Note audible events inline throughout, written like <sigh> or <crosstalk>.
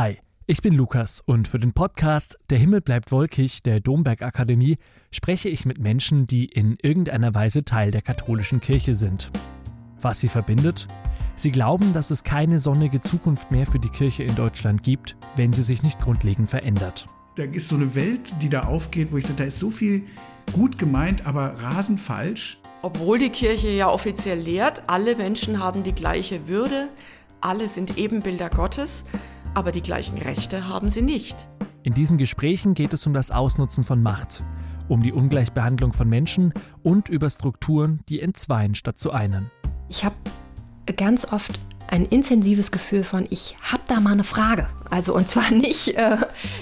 Hi, ich bin Lukas und für den Podcast Der Himmel bleibt wolkig der Domberg Akademie spreche ich mit Menschen, die in irgendeiner Weise Teil der katholischen Kirche sind. Was sie verbindet? Sie glauben, dass es keine sonnige Zukunft mehr für die Kirche in Deutschland gibt, wenn sie sich nicht grundlegend verändert. Da ist so eine Welt, die da aufgeht, wo ich sage, da ist so viel gut gemeint, aber rasend falsch. Obwohl die Kirche ja offiziell lehrt, alle Menschen haben die gleiche Würde, alle sind Ebenbilder Gottes, aber die gleichen Rechte haben sie nicht. In diesen Gesprächen geht es um das Ausnutzen von Macht, um die Ungleichbehandlung von Menschen und über Strukturen, die entzweien statt zu einen. Ich habe ganz oft ein intensives Gefühl von, ich habe da mal eine Frage. Also und zwar <laughs> nicht, äh,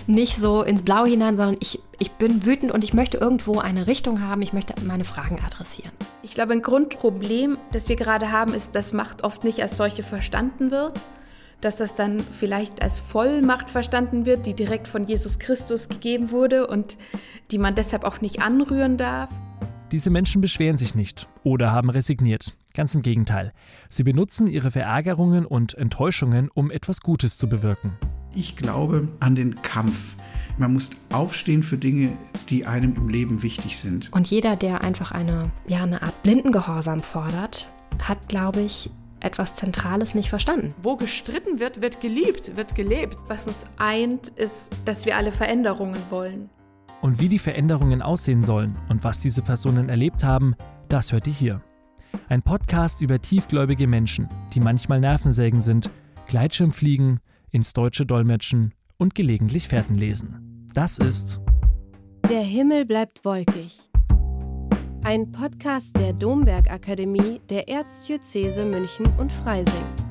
nicht so ins Blau hinein, sondern ich, ich bin wütend und ich möchte irgendwo eine Richtung haben, ich möchte meine Fragen adressieren. Ich glaube, ein Grundproblem, das wir gerade haben, ist, dass Macht oft nicht als solche verstanden wird dass das dann vielleicht als Vollmacht verstanden wird, die direkt von Jesus Christus gegeben wurde und die man deshalb auch nicht anrühren darf. Diese Menschen beschweren sich nicht oder haben resigniert. Ganz im Gegenteil. Sie benutzen ihre Verärgerungen und Enttäuschungen, um etwas Gutes zu bewirken. Ich glaube an den Kampf. Man muss aufstehen für Dinge, die einem im Leben wichtig sind. Und jeder, der einfach eine, ja, eine Art Blindengehorsam fordert, hat, glaube ich, etwas Zentrales nicht verstanden. Wo gestritten wird, wird geliebt, wird gelebt. Was uns eint, ist, dass wir alle Veränderungen wollen. Und wie die Veränderungen aussehen sollen und was diese Personen erlebt haben, das hört ihr hier. Ein Podcast über tiefgläubige Menschen, die manchmal Nervensägen sind, Gleitschirm fliegen, ins Deutsche dolmetschen und gelegentlich Fährten lesen. Das ist Der Himmel bleibt wolkig. Ein Podcast der Domberg Akademie der Erzdiözese München und Freising.